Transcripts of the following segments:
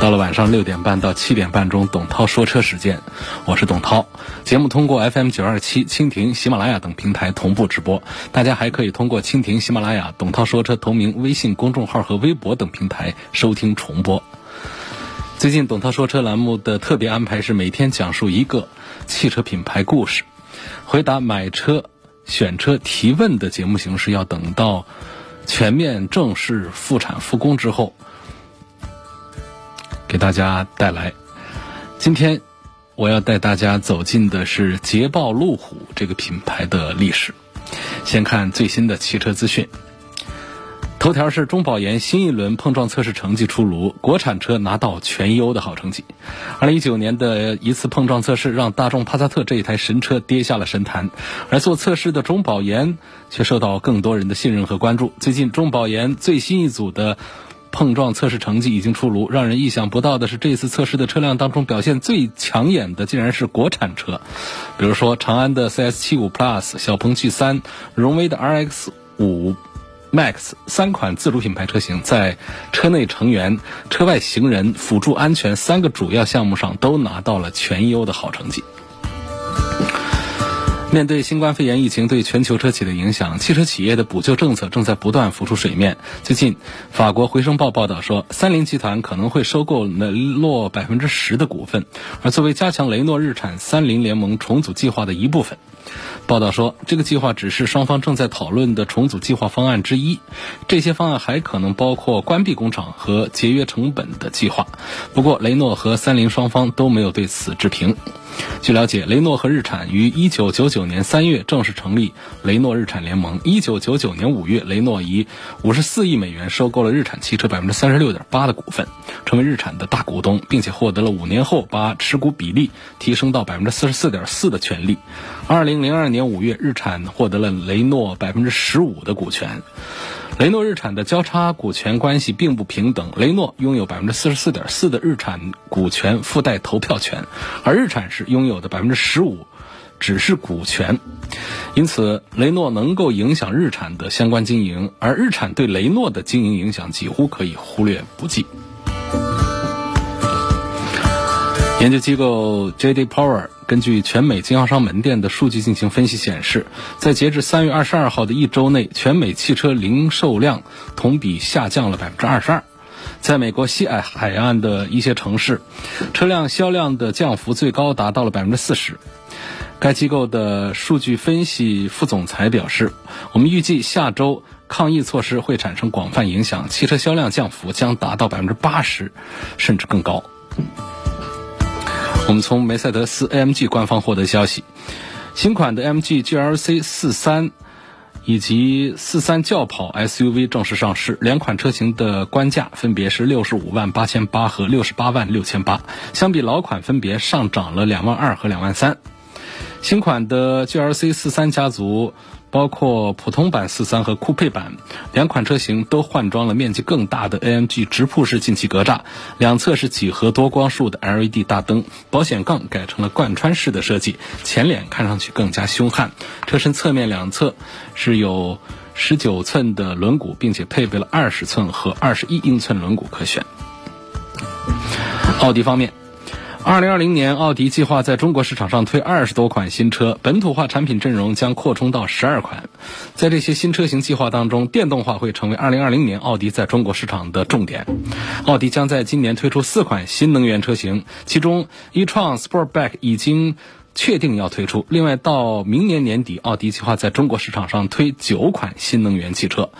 到了晚上六点半到七点半钟，董涛说车时间，我是董涛。节目通过 FM 九二七、蜻蜓、喜马拉雅等平台同步直播，大家还可以通过蜻蜓、喜马拉雅、董涛说车同名微信公众号和微博等平台收听重播。最近董涛说车栏目的特别安排是每天讲述一个汽车品牌故事，回答买车、选车提问的节目形式要等到全面正式复产复工之后。给大家带来，今天我要带大家走进的是捷豹路虎这个品牌的历史。先看最新的汽车资讯，头条是中保研新一轮碰撞测试成绩出炉，国产车拿到全优的好成绩。二零一九年的一次碰撞测试让大众帕萨特这一台神车跌下了神坛，而做测试的中保研却受到更多人的信任和关注。最近中保研最新一组的。碰撞测试成绩已经出炉，让人意想不到的是，这次测试的车辆当中表现最抢眼的竟然是国产车，比如说长安的 CS75 Plus、小鹏 G3、荣威的 RX5 Max 三款自主品牌车型，在车内成员、车外行人、辅助安全三个主要项目上都拿到了全优的好成绩。面对新冠肺炎疫情对全球车企的影响，汽车企业的补救政策正在不断浮出水面。最近，法国《回声报》报道说，三菱集团可能会收购雷诺百分之十的股份，而作为加强雷诺日产三菱联盟重组计划的一部分。报道说，这个计划只是双方正在讨论的重组计划方案之一。这些方案还可能包括关闭工厂和节约成本的计划。不过，雷诺和三菱双方都没有对此置评。据了解，雷诺和日产于1999年3月正式成立雷诺日产联盟。1999年5月，雷诺以54亿美元收购了日产汽车36.8%的股份，成为日产的大股东，并且获得了五年后把持股比例提升到44.4%的权利。2002年5月，日产获得了雷诺15%的股权。雷诺日产的交叉股权关系并不平等，雷诺拥有百分之四十四点四的日产股权附带投票权，而日产是拥有的百分之十五只是股权，因此雷诺能够影响日产的相关经营，而日产对雷诺的经营影响几乎可以忽略不计。研究机构 J.D. Power 根据全美经销商门店的数据进行分析显示，在截至三月二十二号的一周内，全美汽车零售量同比下降了百分之二十二。在美国西海海岸的一些城市，车辆销量的降幅最高达到了百分之四十。该机构的数据分析副总裁表示：“我们预计下周抗疫措施会产生广泛影响，汽车销量降幅将达到百分之八十，甚至更高。”我们从梅赛德斯 AMG 官方获得消息，新款的 MG GLC 四三以及四三轿跑 SUV 正式上市，两款车型的官价分别是六十五万八千八和六十八万六千八，相比老款分别上涨了两万二和两万三。新款的 GLC 四三家族。包括普通版四三和酷配版两款车型都换装了面积更大的 AMG 直瀑式进气格栅，两侧是几何多光束的 LED 大灯，保险杠改成了贯穿式的设计，前脸看上去更加凶悍。车身侧面两侧是有十九寸的轮毂，并且配备了二十寸和二十一英寸轮毂可选。奥迪方面。二零二零年，奥迪计划在中国市场上推二十多款新车，本土化产品阵容将扩充到十二款。在这些新车型计划当中，电动化会成为二零二零年奥迪在中国市场的重点。奥迪将在今年推出四款新能源车型，其中 e-tron Sportback 已经。确定要推出。另外，到明年年底，奥迪计划在中国市场上推九款新能源汽车。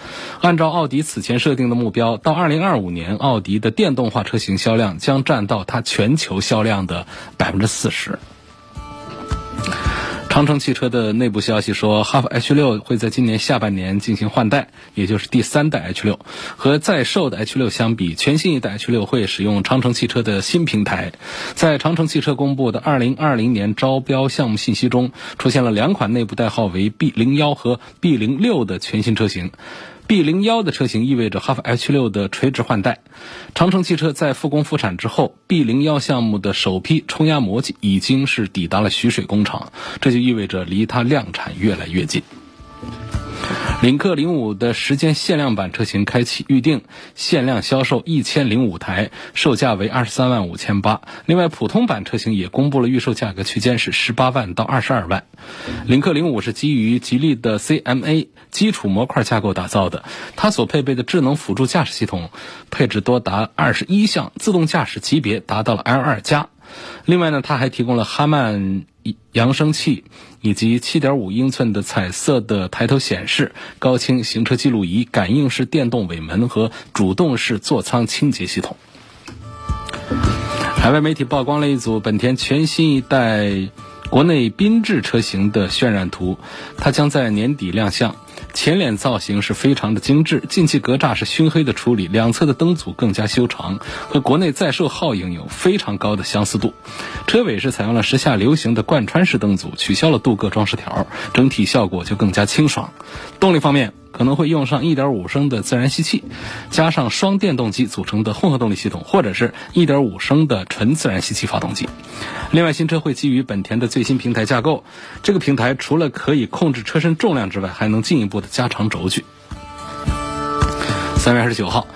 按照奥迪此前设定的目标，到二零二五年，奥迪的电动化车型销量将占到它全球销量的百分之四十。长城汽车的内部消息说，哈弗 H 六会在今年下半年进行换代，也就是第三代 H 六。和在售的 H 六相比，全新一代 H 六会使用长城汽车的新平台。在长城汽车公布的2020年招标项目信息中，出现了两款内部代号为 B 零幺和 B 零六的全新车型。B 零幺的车型意味着哈弗 H 六的垂直换代。长城汽车在复工复产之后，B 零幺项目的首批冲压模具已经是抵达了徐水工厂，这就意味着离它量产越来越近。领克零五的时间限量版车型开启预定，限量销售一千零五台，售价为二十三万五千八。另外，普通版车型也公布了预售价格区间是十八万到二十二万。领克零五是基于吉利的 CMA 基础模块架构打造的，它所配备的智能辅助驾驶系统配置多达二十一项，自动驾驶级别达到了 L 二加。另外呢，它还提供了哈曼扬声器。以及7.5英寸的彩色的抬头显示、高清行车记录仪、感应式电动尾门和主动式座舱清洁系统。海外媒体曝光了一组本田全新一代国内缤智车型的渲染图，它将在年底亮相。前脸造型是非常的精致，进气格栅是熏黑的处理，两侧的灯组更加修长，和国内在售皓影有非常高的相似度。车尾是采用了时下流行的贯穿式灯组，取消了镀铬装饰条，整体效果就更加清爽。动力方面。可能会用上1.5升的自然吸气，加上双电动机组成的混合动力系统，或者是一点五升的纯自然吸气发动机。另外，新车会基于本田的最新平台架构，这个平台除了可以控制车身重量之外，还能进一步的加长轴距。三月二十九号，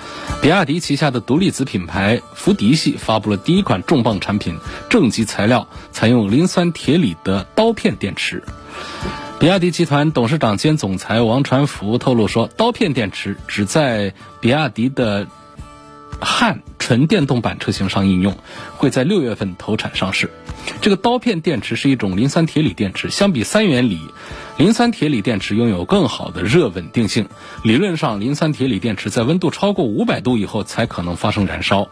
比亚迪旗下的独立子品牌福迪系发布了第一款重磅产品，正极材料采用磷酸铁锂的刀片电池。比亚迪集团董事长兼总裁王传福透露说，刀片电池只在比亚迪的汉纯电动版车型上应用，会在六月份投产上市。这个刀片电池是一种磷酸铁锂电池，相比三元锂。磷酸铁锂电池拥有更好的热稳定性。理论上，磷酸铁锂电池在温度超过五百度以后才可能发生燃烧。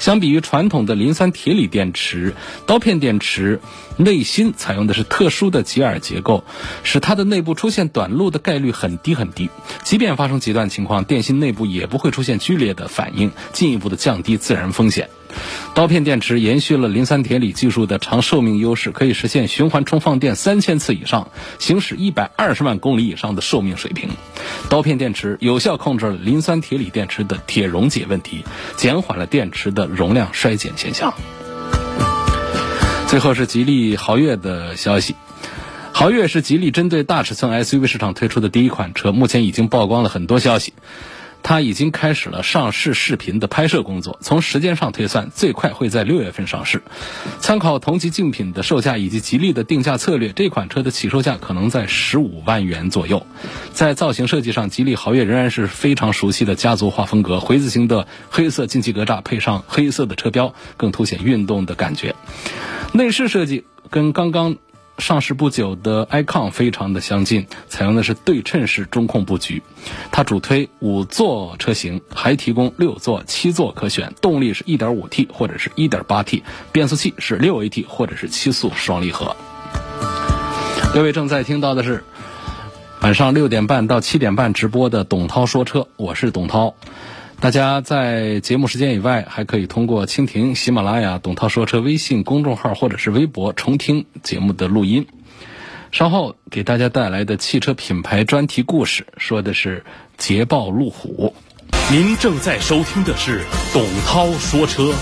相比于传统的磷酸铁锂电池，刀片电池内芯采用的是特殊的吉尔结构，使它的内部出现短路的概率很低很低。即便发生极端情况，电芯内部也不会出现剧烈的反应，进一步的降低自燃风险。刀片电池延续了磷酸铁锂技术的长寿命优势，可以实现循环充放电三千次以上，行驶一百二十万公里以上的寿命水平。刀片电池有效控制了磷酸铁锂电池的铁溶解问题，减缓了电池的容量衰减现象。最后是吉利豪越的消息，豪越是吉利针对大尺寸 SUV 市场推出的第一款车，目前已经曝光了很多消息。它已经开始了上市视频的拍摄工作，从时间上推算，最快会在六月份上市。参考同级竞品的售价以及吉利的定价策略，这款车的起售价可能在十五万元左右。在造型设计上，吉利豪越仍然是非常熟悉的家族化风格，回字形的黑色进气格栅配上黑色的车标，更凸显运动的感觉。内饰设计跟刚刚。上市不久的 icon 非常的相近，采用的是对称式中控布局。它主推五座车型，还提供六座、七座可选。动力是 1.5T 或者是 1.8T，变速器是 6AT 或者是七速双离合。各位正在听到的是晚上六点半到七点半直播的董涛说车，我是董涛。大家在节目时间以外，还可以通过蜻蜓、喜马拉雅、董涛说车微信公众号或者是微博重听节目的录音。稍后给大家带来的汽车品牌专题故事，说的是捷豹路虎。您正在收听的是董涛说车。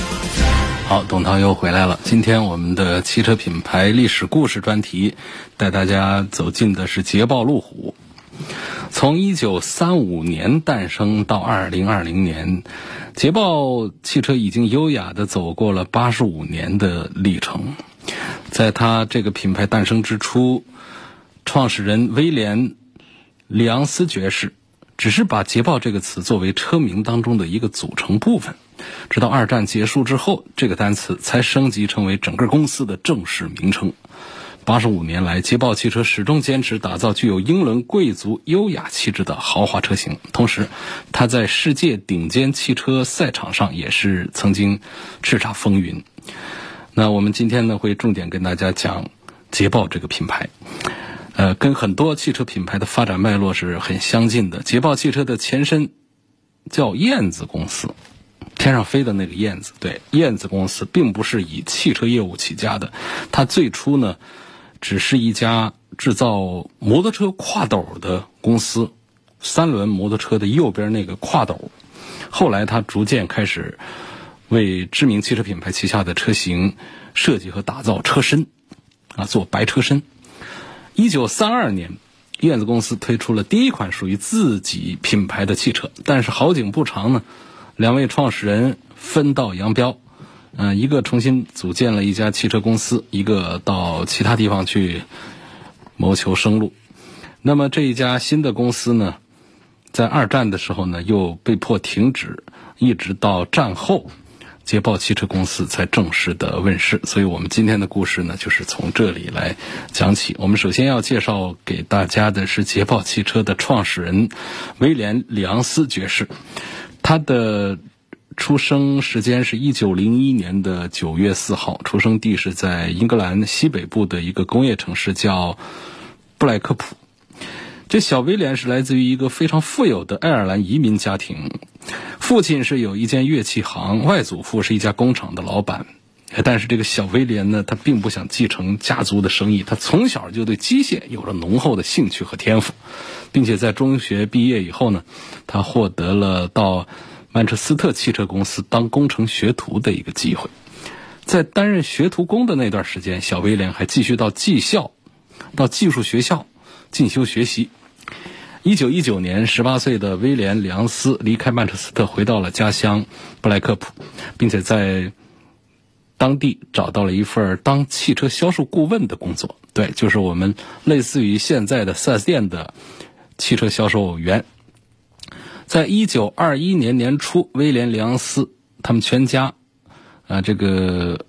好，董涛又回来了。今天我们的汽车品牌历史故事专题，带大家走进的是捷豹路虎。从一九三五年诞生到二零二零年，捷豹汽车已经优雅的走过了八十五年的历程。在它这个品牌诞生之初，创始人威廉·里昂斯爵士只是把捷豹这个词作为车名当中的一个组成部分。直到二战结束之后，这个单词才升级成为整个公司的正式名称。八十五年来，捷豹汽车始终坚持打造具有英伦贵族优雅气质的豪华车型。同时，它在世界顶尖汽车赛场上也是曾经叱咤风云。那我们今天呢，会重点跟大家讲捷豹这个品牌。呃，跟很多汽车品牌的发展脉络是很相近的。捷豹汽车的前身叫燕子公司，天上飞的那个燕子。对，燕子公司并不是以汽车业务起家的，它最初呢，只是一家制造摩托车跨斗的公司，三轮摩托车的右边那个跨斗。后来，他逐渐开始为知名汽车品牌旗下的车型设计和打造车身，啊，做白车身。一九三二年，燕子公司推出了第一款属于自己品牌的汽车。但是好景不长呢，两位创始人分道扬镳，嗯，一个重新组建了一家汽车公司，一个到其他地方去谋求生路。那么这一家新的公司呢，在二战的时候呢，又被迫停止，一直到战后。捷豹汽车公司才正式的问世，所以我们今天的故事呢，就是从这里来讲起。我们首先要介绍给大家的是捷豹汽车的创始人威廉·里昂斯爵士，他的出生时间是一九零一年的九月四号，出生地是在英格兰西北部的一个工业城市叫布莱克普。这小威廉是来自于一个非常富有的爱尔兰移民家庭。父亲是有一间乐器行，外祖父是一家工厂的老板，但是这个小威廉呢，他并不想继承家族的生意，他从小就对机械有着浓厚的兴趣和天赋，并且在中学毕业以后呢，他获得了到曼彻斯特汽车公司当工程学徒的一个机会。在担任学徒工的那段时间，小威廉还继续到技校、到技术学校进修学习。一九一九年，十八岁的威廉·梁斯离开曼彻斯特，回到了家乡布莱克普，并且在当地找到了一份当汽车销售顾问的工作。对，就是我们类似于现在的 4S 店的汽车销售员。在一九二一年年初，威廉·梁斯他们全家啊，这个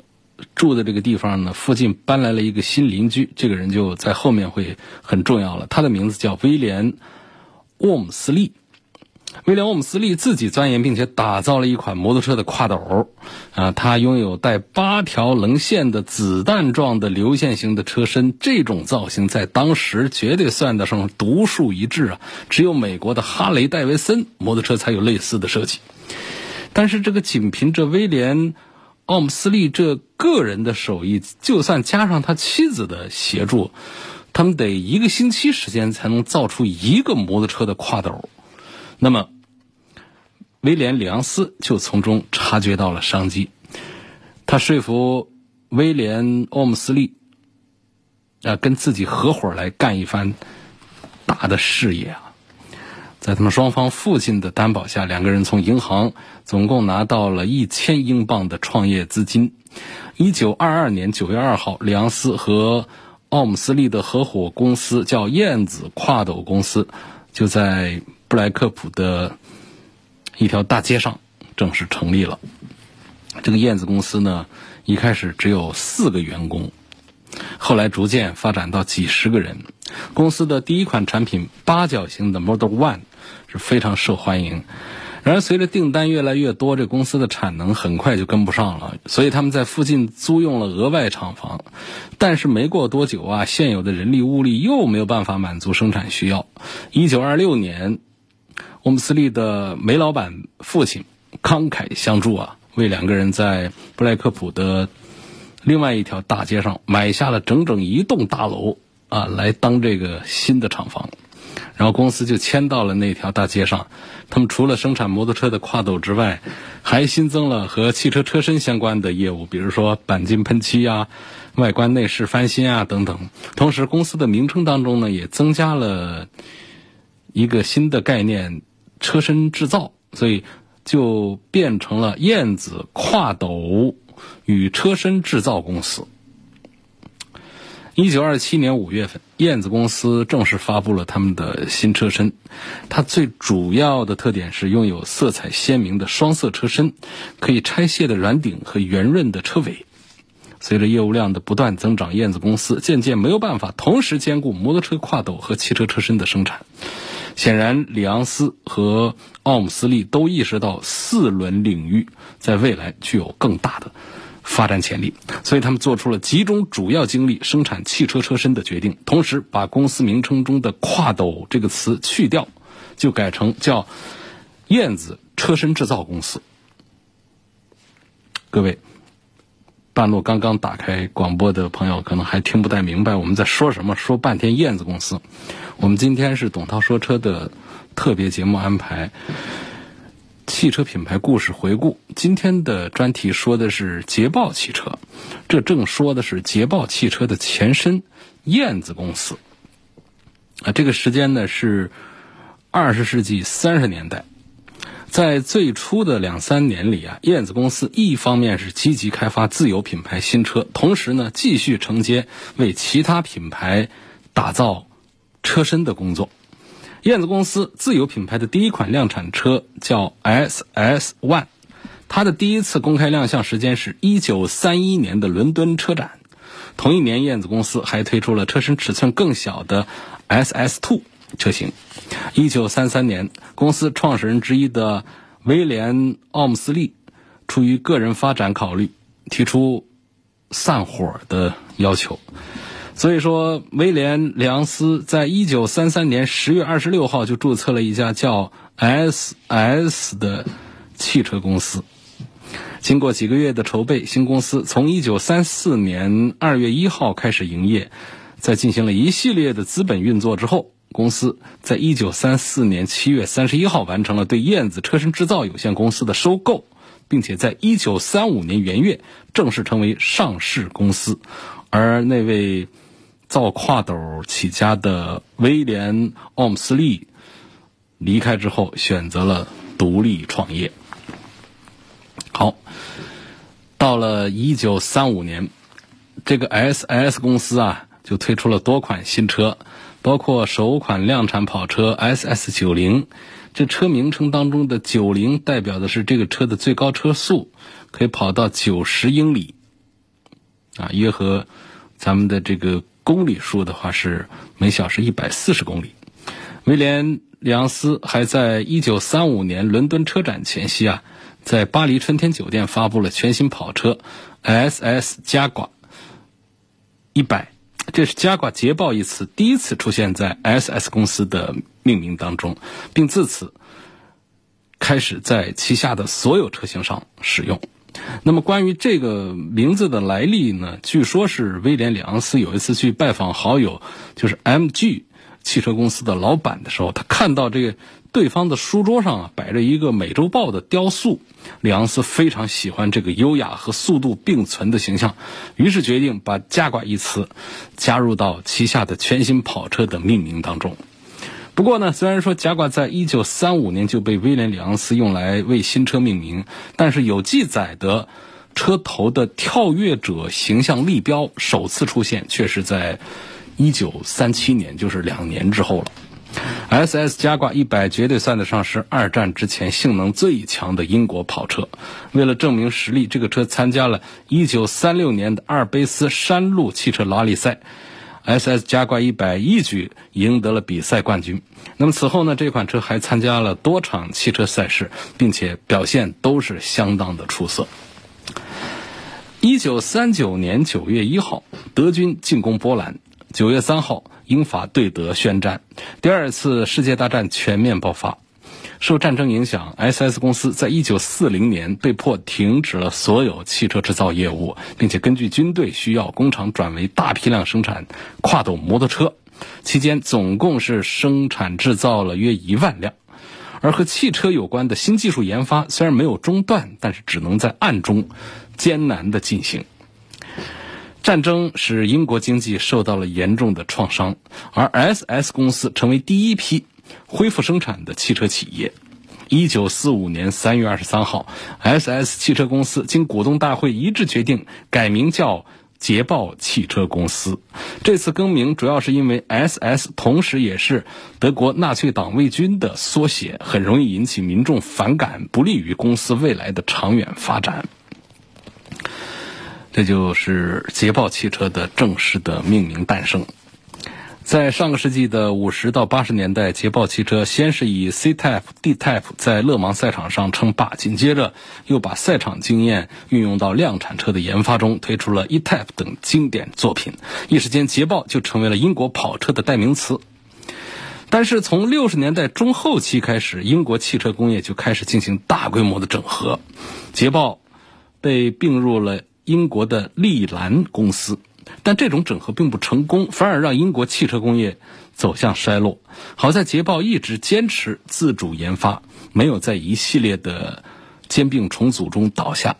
住的这个地方呢，附近搬来了一个新邻居，这个人就在后面会很重要了。他的名字叫威廉。沃姆斯利，威廉·沃姆斯利自己钻研并且打造了一款摩托车的跨斗，啊，他拥有带八条棱线的子弹状的流线型的车身，这种造型在当时绝对算得上独树一帜啊！只有美国的哈雷·戴维森摩托车才有类似的设计。但是这个仅凭着威廉·奥姆斯利这个人的手艺，就算加上他妻子的协助。他们得一个星期时间才能造出一个摩托车的跨斗，那么威廉·里昂斯就从中察觉到了商机，他说服威廉·奥姆斯利啊跟自己合伙来干一番大的事业啊，在他们双方父亲的担保下，两个人从银行总共拿到了一千英镑的创业资金。一九二二年九月二号，里昂斯和奥姆斯利的合伙公司叫燕子跨斗公司，就在布莱克普的一条大街上正式成立了。这个燕子公司呢，一开始只有四个员工，后来逐渐发展到几十个人。公司的第一款产品八角形的 Model One 是非常受欢迎。然而，随着订单越来越多，这公司的产能很快就跟不上了，所以他们在附近租用了额外厂房。但是没过多久啊，现有的人力物力又没有办法满足生产需要。一九二六年，欧姆斯利的煤老板父亲慷慨相助啊，为两个人在布莱克普的另外一条大街上买下了整整一栋大楼啊，来当这个新的厂房。然后公司就迁到了那条大街上，他们除了生产摩托车的跨斗之外，还新增了和汽车车身相关的业务，比如说钣金喷漆啊、外观内饰翻新啊等等。同时，公司的名称当中呢，也增加了一个新的概念——车身制造，所以就变成了燕子跨斗与车身制造公司。一九二七年五月份，燕子公司正式发布了他们的新车身。它最主要的特点是拥有色彩鲜明的双色车身，可以拆卸的软顶和圆润的车尾。随着业务量的不断增长，燕子公司渐渐没有办法同时兼顾摩托车跨斗和汽车车身的生产。显然，里昂斯和奥姆斯利都意识到四轮领域在未来具有更大的发展潜力，所以他们做出了集中主要精力生产汽车车身的决定，同时把公司名称中的“跨斗”这个词去掉，就改成叫燕子车身制造公司。各位，半路刚刚打开广播的朋友可能还听不太明白我们在说什么，说半天燕子公司。我们今天是董涛说车的特别节目安排。汽车品牌故事回顾，今天的专题说的是捷豹汽车，这正说的是捷豹汽车的前身燕子公司。啊，这个时间呢是二十世纪三十年代，在最初的两三年里啊，燕子公司一方面是积极开发自有品牌新车，同时呢继续承接为其他品牌打造车身的工作。燕子公司自有品牌的第一款量产车叫 SS One，它的第一次公开亮相时间是一九三一年的伦敦车展。同一年，燕子公司还推出了车身尺寸更小的 SS Two 车型。一九三三年，公司创始人之一的威廉·奥姆斯利出于个人发展考虑，提出散伙的要求。所以说，威廉·梁斯在一九三三年十月二十六号就注册了一家叫 SS 的汽车公司。经过几个月的筹备，新公司从一九三四年二月一号开始营业。在进行了一系列的资本运作之后，公司在一九三四年七月三十一号完成了对燕子车身制造有限公司的收购，并且在一九三五年元月正式成为上市公司。而那位。造跨斗起家的威廉·奥姆斯利离开之后，选择了独立创业。好，到了一九三五年，这个 SS 公司啊，就推出了多款新车，包括首款量产跑车 SS 九零。这车名称当中的九零代表的是这个车的最高车速，可以跑到九十英里，啊，约合咱们的这个。公里数的话是每小时一百四十公里。威廉·里昂斯还在一九三五年伦敦车展前夕啊，在巴黎春天酒店发布了全新跑车 SS 加挂一百，这是加挂捷豹一词第一次出现在 SS 公司的命名当中，并自此开始在旗下的所有车型上使用。那么关于这个名字的来历呢？据说是威廉·里昂斯有一次去拜访好友，就是 MG 汽车公司的老板的时候，他看到这个对方的书桌上啊摆着一个《美洲豹》的雕塑，里昂斯非常喜欢这个优雅和速度并存的形象，于是决定把“加挂”一词加入到旗下的全新跑车的命名当中。不过呢，虽然说加挂在一九三五年就被威廉·里昂斯用来为新车命名，但是有记载的车头的跳跃者形象立标首次出现，却是在一九三七年，就是两年之后了。SS 加挂一百绝对算得上是二战之前性能最强的英国跑车。为了证明实力，这个车参加了一九三六年的阿尔卑斯山路汽车拉力赛。SS 加挂一百一举赢得了比赛冠军。那么此后呢，这款车还参加了多场汽车赛事，并且表现都是相当的出色。一九三九年九月一号，德军进攻波兰；九月三号，英法对德宣战，第二次世界大战全面爆发。受战争影响，SS 公司在一九四零年被迫停止了所有汽车制造业务，并且根据军队需要，工厂转为大批量生产跨斗摩托车。期间总共是生产制造了约一万辆。而和汽车有关的新技术研发虽然没有中断，但是只能在暗中艰难的进行。战争使英国经济受到了严重的创伤，而 SS 公司成为第一批。恢复生产的汽车企业，一九四五年三月二十三号，SS 汽车公司经股东大会一致决定改名叫捷豹汽车公司。这次更名主要是因为 SS 同时也是德国纳粹党卫军的缩写，很容易引起民众反感，不利于公司未来的长远发展。这就是捷豹汽车的正式的命名诞生。在上个世纪的五十到八十年代，捷豹汽车先是以 C Type、D Type 在勒芒赛场上称霸，紧接着又把赛场经验运用到量产车的研发中，推出了 E Type 等经典作品。一时间，捷豹就成为了英国跑车的代名词。但是从六十年代中后期开始，英国汽车工业就开始进行大规模的整合，捷豹被并入了英国的利兰公司。但这种整合并不成功，反而让英国汽车工业走向衰落。好在捷豹一直坚持自主研发，没有在一系列的兼并重组中倒下。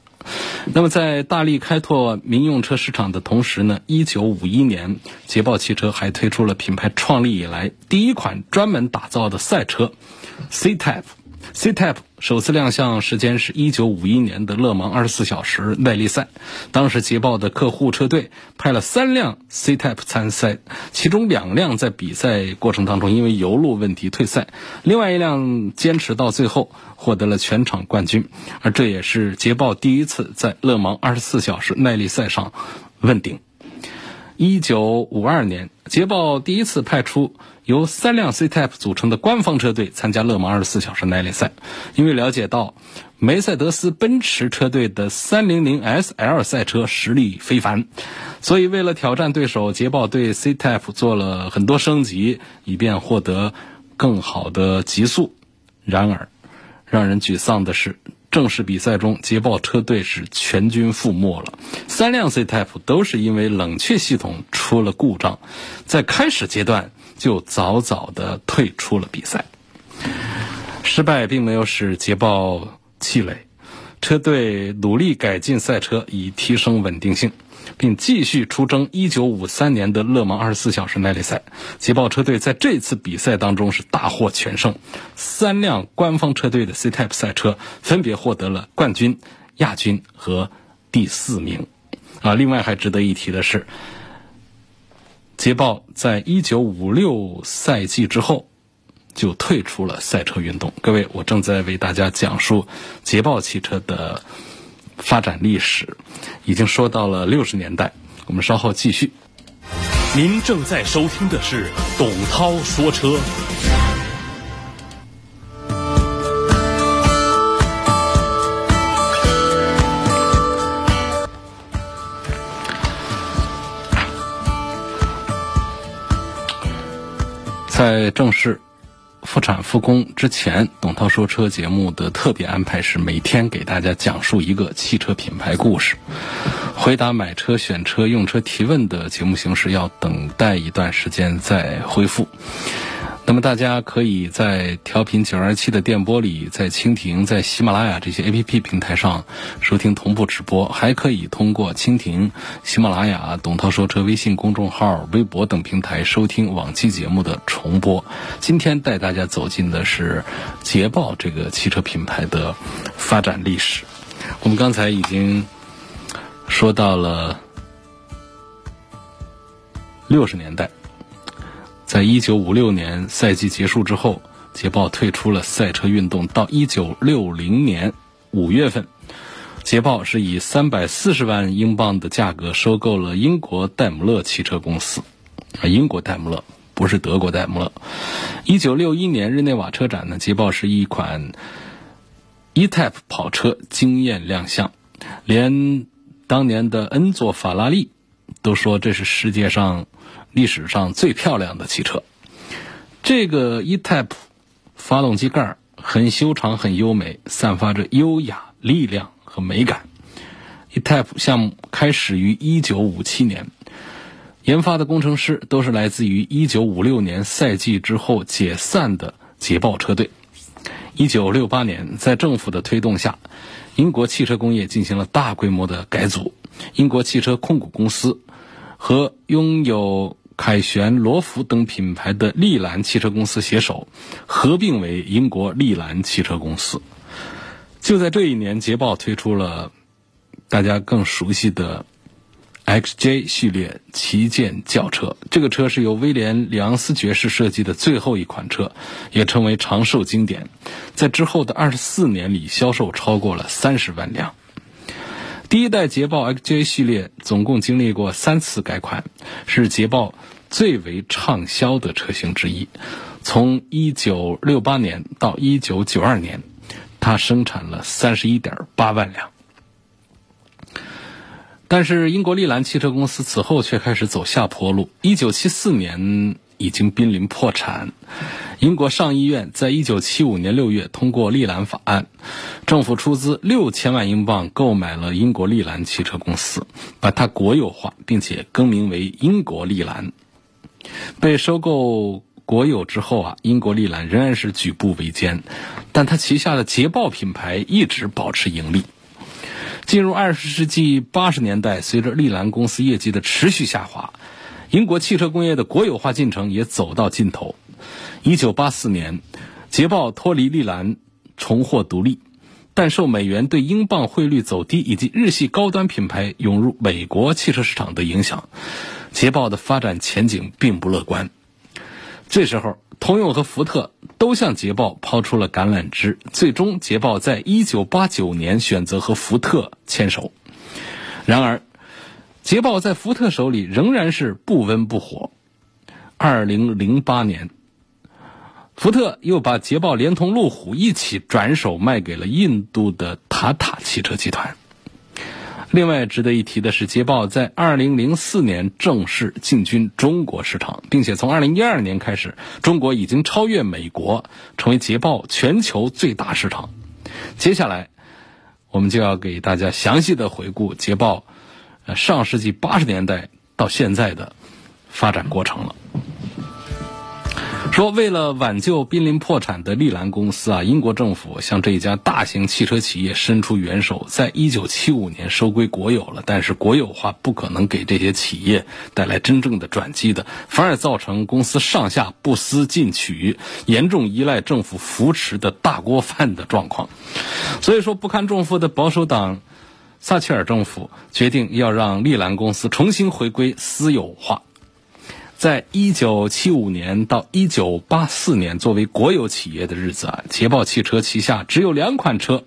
那么，在大力开拓民用车市场的同时呢，一九五一年，捷豹汽车还推出了品牌创立以来第一款专门打造的赛车 C Type。C Type 首次亮相时间是一九五一年的勒芒二十四小时耐力赛，当时捷豹的客户车队派了三辆 C Type 参赛，其中两辆在比赛过程当中因为油路问题退赛，另外一辆坚持到最后获得了全场冠军，而这也是捷豹第一次在勒芒二十四小时耐力赛上问鼎。一九五二年，捷豹第一次派出由三辆 C Type 组成的官方车队参加勒芒二十四小时耐力赛。因为了解到梅赛德斯奔驰车队的 300SL 赛车实力非凡，所以为了挑战对手，捷豹对 C Type 做了很多升级，以便获得更好的极速。然而，让人沮丧的是。正式比赛中，捷豹车队是全军覆没了。三辆 C Type 都是因为冷却系统出了故障，在开始阶段就早早的退出了比赛。失败并没有使捷豹气馁，车队努力改进赛车，以提升稳定性。并继续出征1953年的勒芒24小时耐力赛。捷豹车队在这次比赛当中是大获全胜，三辆官方车队的 C Type 赛车分别获得了冠军、亚军和第四名。啊，另外还值得一提的是，捷豹在1956赛季之后就退出了赛车运动。各位，我正在为大家讲述捷豹汽车的。发展历史已经说到了六十年代，我们稍后继续。您正在收听的是董涛说车。在正式。复产复工之前，董涛说车节目的特别安排是每天给大家讲述一个汽车品牌故事。回答买车、选车、用车提问的节目形式要等待一段时间再恢复。那么大家可以在调频九二七的电波里，在蜻蜓、在喜马拉雅这些 A P P 平台上收听同步直播，还可以通过蜻蜓、喜马拉雅、董涛说车微信公众号、微博等平台收听往期节目的重播。今天带大家走进的是捷豹这个汽车品牌的发展历史。我们刚才已经说到了六十年代。在一九五六年赛季结束之后，捷豹退出了赛车运动。到一九六零年五月份，捷豹是以三百四十万英镑的价格收购了英国戴姆勒汽车公司。啊，英国戴姆勒不是德国戴姆勒。一九六一年日内瓦车展呢，捷豹是一款 E-Type 跑车惊艳亮相，连当年的恩佐法拉利都说这是世界上。历史上最漂亮的汽车，这个 E-Type 发动机盖很修长、很优美，散发着优雅、力量和美感。E-Type 项目开始于1957年，研发的工程师都是来自于1956年赛季之后解散的捷豹车队。1968年，在政府的推动下，英国汽车工业进行了大规模的改组，英国汽车控股公司和拥有凯旋、罗孚等品牌的利兰汽车公司携手合并为英国利兰汽车公司。就在这一年，捷豹推出了大家更熟悉的 XJ 系列旗舰轿车。这个车是由威廉·里昂斯爵士设计的最后一款车，也成为长寿经典。在之后的二十四年里，销售超过了三十万辆。第一代捷豹 XJ 系列总共经历过三次改款，是捷豹最为畅销的车型之一。从1968年到1992年，它生产了31.8万辆。但是英国利兰汽车公司此后却开始走下坡路。1974年已经濒临破产。英国上议院在1975年6月通过利兰法案，政府出资六千万英镑购买了英国利兰汽车公司，把它国有化，并且更名为英国利兰。被收购国有之后啊，英国利兰仍然是举步维艰，但它旗下的捷豹品牌一直保持盈利。进入二十世纪八十年代，随着利兰公司业绩的持续下滑，英国汽车工业的国有化进程也走到尽头。一九八四年，捷豹脱离利兰，重获独立，但受美元对英镑汇率走低以及日系高端品牌涌入美国汽车市场的影响，捷豹的发展前景并不乐观。这时候，通用和福特都向捷豹抛出了橄榄枝，最终捷豹在一九八九年选择和福特牵手。然而，捷豹在福特手里仍然是不温不火。二零零八年，福特又把捷豹连同路虎一起转手卖给了印度的塔塔汽车集团。另外值得一提的是，捷豹在2004年正式进军中国市场，并且从2012年开始，中国已经超越美国，成为捷豹全球最大市场。接下来，我们就要给大家详细的回顾捷豹，呃，上世纪八十年代到现在的发展过程了。说，为了挽救濒临破产的利兰公司啊，英国政府向这一家大型汽车企业伸出援手，在一九七五年收归国有了。但是国有化不可能给这些企业带来真正的转机的，反而造成公司上下不思进取、严重依赖政府扶持的大锅饭的状况。所以说，不堪重负的保守党撒切尔政府决定要让利兰公司重新回归私有化。在一九七五年到一九八四年，作为国有企业的日子啊，捷豹汽车旗下只有两款车，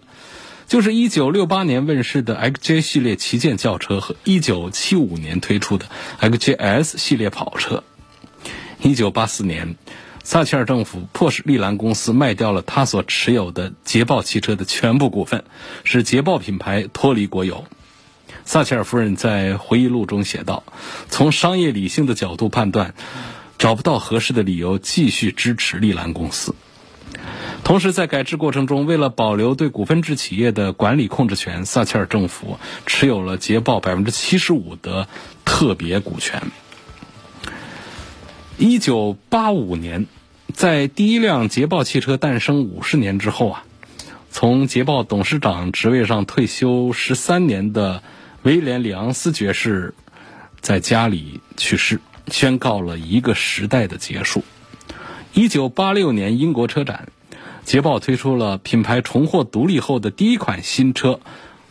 就是一九六八年问世的 XJ 系列旗舰轿车和一九七五年推出的 XJS 系列跑车。一九八四年，撒切尔政府迫使利兰公司卖掉了他所持有的捷豹汽车的全部股份，使捷豹品牌脱离国有。撒切尔夫人在回忆录中写道：“从商业理性的角度判断，找不到合适的理由继续支持利兰公司。同时，在改制过程中，为了保留对股份制企业的管理控制权，撒切尔政府持有了捷豹百分之七十五的特别股权。一九八五年，在第一辆捷豹汽车诞生五十年之后啊，从捷豹董事长职位上退休十三年的。”威廉·里昂斯爵士在家里去世，宣告了一个时代的结束。一九八六年英国车展，捷豹推出了品牌重获独立后的第一款新车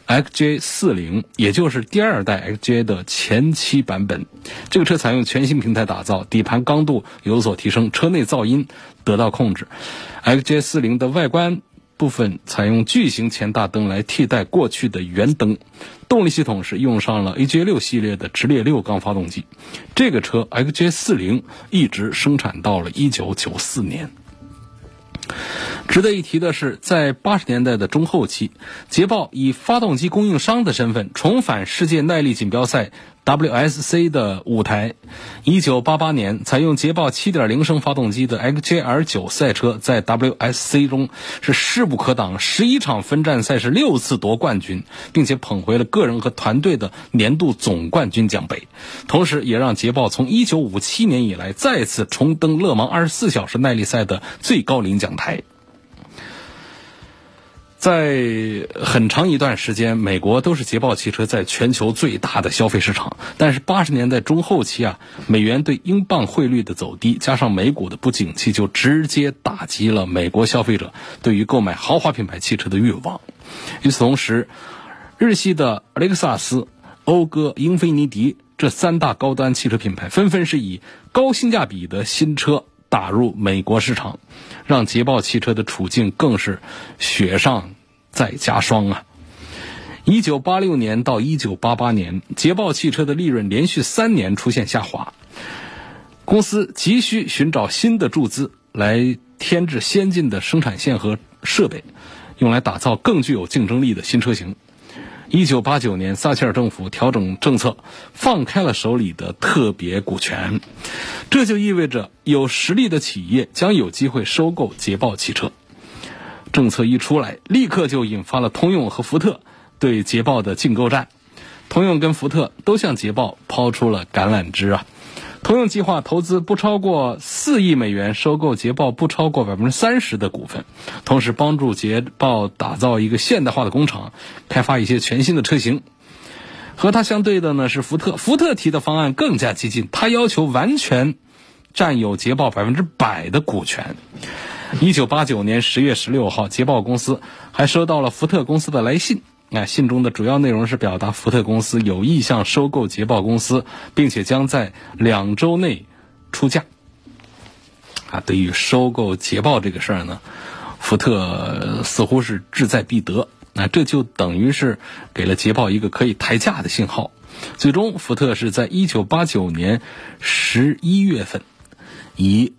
XJ 四零，也就是第二代 XJ 的前期版本。这个车采用全新平台打造，底盘刚度有所提升，车内噪音得到控制。XJ 四零的外观。部分采用巨型前大灯来替代过去的圆灯，动力系统是用上了 AJ6 系列的直列六缸发动机。这个车 XJ40 一直生产到了1994年。值得一提的是，在八十年代的中后期，捷豹以发动机供应商的身份重返世界耐力锦标赛。WSC 的舞台，一九八八年采用捷豹七点零升发动机的 XJR 九赛车在 WSC 中是势不可挡，十一场分站赛事六次夺冠军，并且捧回了个人和团队的年度总冠军奖杯，同时也让捷豹从一九五七年以来再次重登勒芒二十四小时耐力赛的最高领奖台。在很长一段时间，美国都是捷豹汽车在全球最大的消费市场。但是八十年代中后期啊，美元对英镑汇率的走低，加上美股的不景气，就直接打击了美国消费者对于购买豪华品牌汽车的欲望。与此同时，日系的雷克萨斯、讴歌、英菲尼迪这三大高端汽车品牌，纷纷是以高性价比的新车打入美国市场。让捷豹汽车的处境更是雪上再加霜啊！一九八六年到一九八八年，捷豹汽车的利润连续三年出现下滑。公司急需寻找新的注资来添置先进的生产线和设备，用来打造更具有竞争力的新车型。一九八九年，撒切尔政府调整政策，放开了手里的特别股权，这就意味着有实力的企业将有机会收购捷豹汽车。政策一出来，立刻就引发了通用和福特对捷豹的竞购战。通用跟福特都向捷豹抛出了橄榄枝啊！通用计划投资不超过四亿美元收购捷豹不超过百分之三十的股份，同时帮助捷豹打造一个现代化的工厂，开发一些全新的车型。和它相对的呢是福特，福特提的方案更加激进，他要求完全占有捷豹百分之百的股权。一九八九年十月十六号，捷豹公司还收到了福特公司的来信。那信中的主要内容是表达福特公司有意向收购捷豹公司，并且将在两周内出价。啊，对于收购捷豹这个事儿呢，福特似乎是志在必得。那这就等于是给了捷豹一个可以抬价的信号。最终，福特是在一九八九年十一月份，以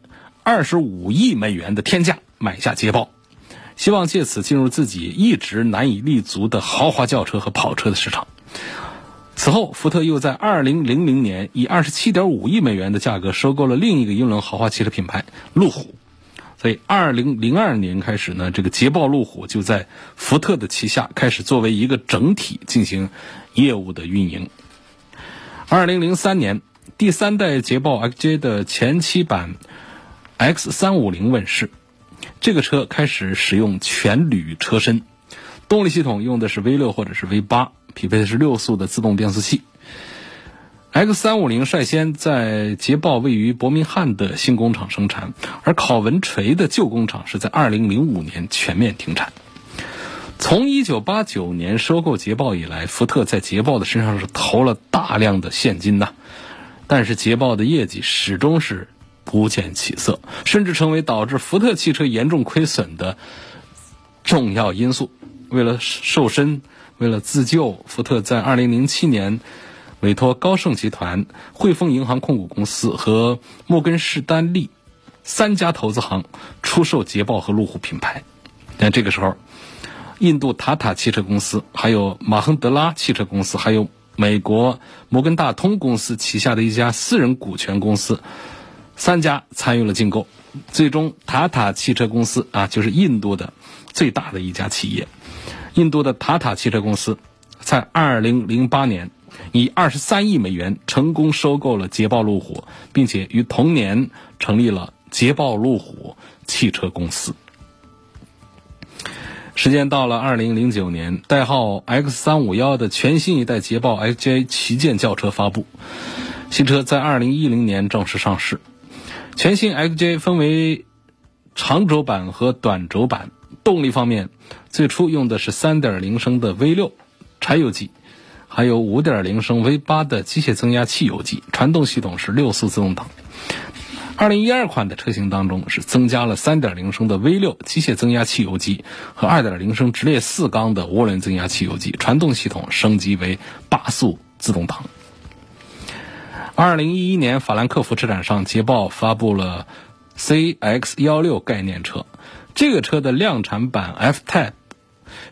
二十五亿美元的天价买下捷豹。希望借此进入自己一直难以立足的豪华轿车和跑车的市场。此后，福特又在2000年以27.5亿美元的价格收购了另一个英伦豪华汽车品牌路虎。所以，2002年开始呢，这个捷豹路虎就在福特的旗下开始作为一个整体进行业务的运营。2003年，第三代捷豹 XJ 的前期版 X350 问世。这个车开始使用全铝车身，动力系统用的是 V 六或者是 V 八，匹配的是六速的自动变速器。X 三五零率先在捷豹位于伯明翰的新工厂生产，而考文垂的旧工厂是在二零零五年全面停产。从一九八九年收购捷豹以来，福特在捷豹的身上是投了大量的现金呐，但是捷豹的业绩始终是。不见起色，甚至成为导致福特汽车严重亏损的重要因素。为了瘦身，为了自救，福特在2007年委托高盛集团、汇丰银行控股公司和摩根士丹利三家投资行出售捷豹和路虎品牌。但这个时候，印度塔塔汽车公司、还有马亨德拉汽车公司、还有美国摩根大通公司旗下的一家私人股权公司。三家参与了竞购，最终塔塔汽车公司啊，就是印度的最大的一家企业。印度的塔塔汽车公司在二零零八年以二十三亿美元成功收购了捷豹路虎，并且于同年成立了捷豹路虎汽车公司。时间到了二零零九年，代号 X 三五幺的全新一代捷豹 XJ 旗舰轿车发布，新车在二零一零年正式上市。全新 XJ 分为长轴版和短轴版，动力方面，最初用的是3.0升的 V6 柴油机，还有5.0升 V8 的机械增压汽油机，传动系统是六速自动挡。2012款的车型当中是增加了3.0升的 V6 机械增压汽油机和2.0升直列四缸的涡轮增压汽油机，传动系统升级为八速自动挡。二零一一年法兰克福车展上，捷豹发布了 CX 幺六概念车。这个车的量产版 F-Type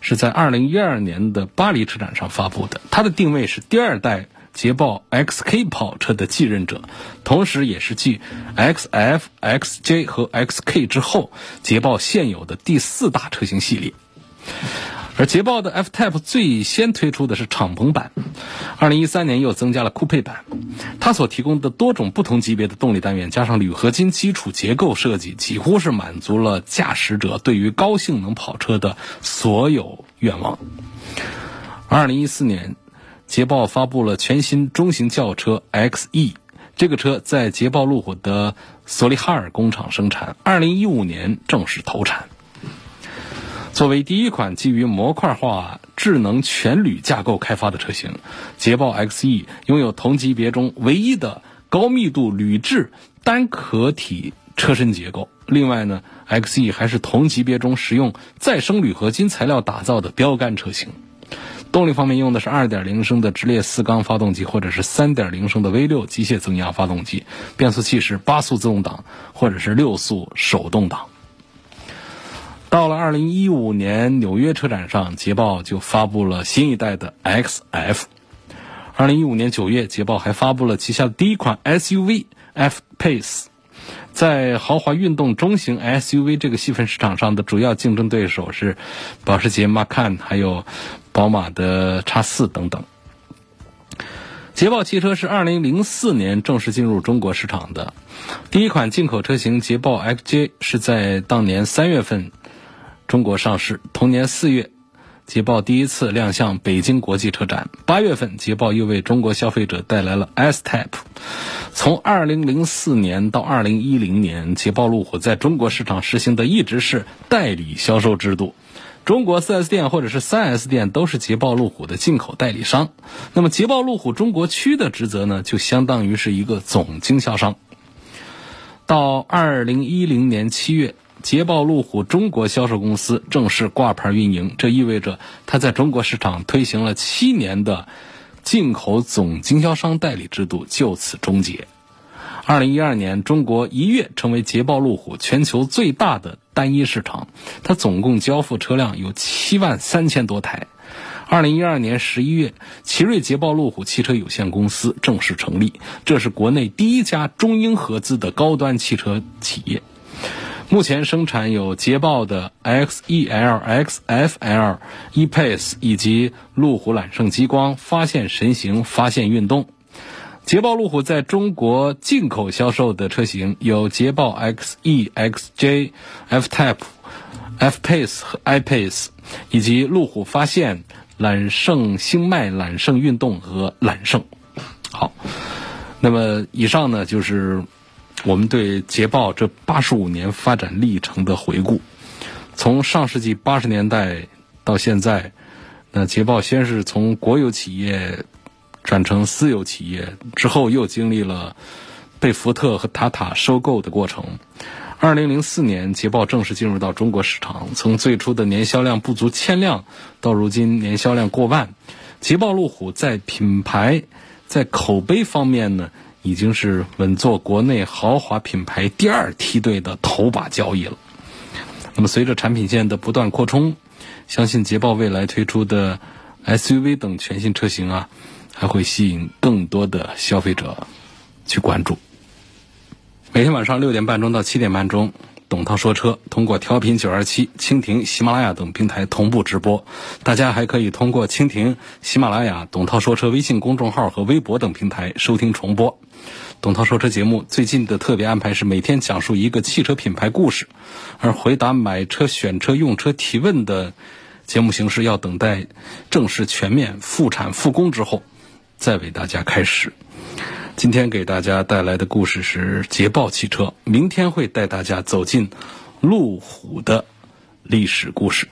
是在二零一二年的巴黎车展上发布的。它的定位是第二代捷豹 XK 跑车的继任者，同时也是继 XF、XJ 和 XK 之后，捷豹现有的第四大车型系列。而捷豹的 F-Type 最先推出的是敞篷版，二零一三年又增加了酷配版。它所提供的多种不同级别的动力单元，加上铝合金基础结构设计，几乎是满足了驾驶者对于高性能跑车的所有愿望。二零一四年，捷豹发布了全新中型轿车 XE，这个车在捷豹路虎的索利哈尔工厂生产，二零一五年正式投产。作为第一款基于模块化智能全铝架构开发的车型，捷豹 XE 拥有同级别中唯一的高密度铝制单壳体车身结构。另外呢，XE 还是同级别中使用再生铝合金材料打造的标杆车型。动力方面用的是2.0升的直列四缸发动机，或者是3.0升的 V6 机械增压发动机。变速器是八速自动挡，或者是六速手动挡。到了2015年纽约车展上，捷豹就发布了新一代的 XF。2015年9月，捷豹还发布了旗下的第一款 SUV F-Pace。在豪华运动中型 SUV 这个细分市场上的主要竞争对手是保时捷 Macan，还有宝马的 X4 等等。捷豹汽车是2004年正式进入中国市场的，第一款进口车型捷豹 XJ 是在当年三月份中国上市。同年四月。捷豹第一次亮相北京国际车展。八月份，捷豹又为中国消费者带来了 S-Type。从2004年到2010年，捷豹路虎在中国市场实行的一直是代理销售制度。中国 4S 店或者是 3S 店都是捷豹路虎的进口代理商。那么，捷豹路虎中国区的职责呢，就相当于是一个总经销商。到2010年7月。捷豹路虎中国销售公司正式挂牌运营，这意味着它在中国市场推行了七年的进口总经销商代理制度就此终结。二零一二年，中国一跃成为捷豹路虎全球最大的单一市场，它总共交付车辆有七万三千多台。二零一二年十一月，奇瑞捷豹路虎汽车有限公司正式成立，这是国内第一家中英合资的高端汽车企业。目前生产有捷豹的 XEL、XFL、E-Pace 以及路虎揽胜极光、发现神行、发现运动。捷豹路虎在中国进口销售的车型有捷豹 XE、XJ、F-Type、F-Pace 和 I-Pace，以及路虎发现、揽胜星脉、揽胜运动和揽胜。好，那么以上呢就是。我们对捷豹这八十五年发展历程的回顾，从上世纪八十年代到现在，那捷豹先是从国有企业转成私有企业，之后又经历了被福特和塔塔收购的过程。二零零四年，捷豹正式进入到中国市场，从最初的年销量不足千辆，到如今年销量过万。捷豹路虎在品牌、在口碑方面呢？已经是稳坐国内豪华品牌第二梯队的头把交椅了。那么，随着产品线的不断扩充，相信捷豹未来推出的 SUV 等全新车型啊，还会吸引更多的消费者去关注。每天晚上六点半钟到七点半钟。董涛说车通过调频九二七、蜻蜓、喜马拉雅等平台同步直播，大家还可以通过蜻蜓、喜马拉雅、董涛说车微信公众号和微博等平台收听重播。董涛说车节目最近的特别安排是每天讲述一个汽车品牌故事，而回答买车、选车、用车提问的节目形式要等待正式全面复产复工之后再为大家开始。今天给大家带来的故事是捷豹汽车，明天会带大家走进路虎的历史故事。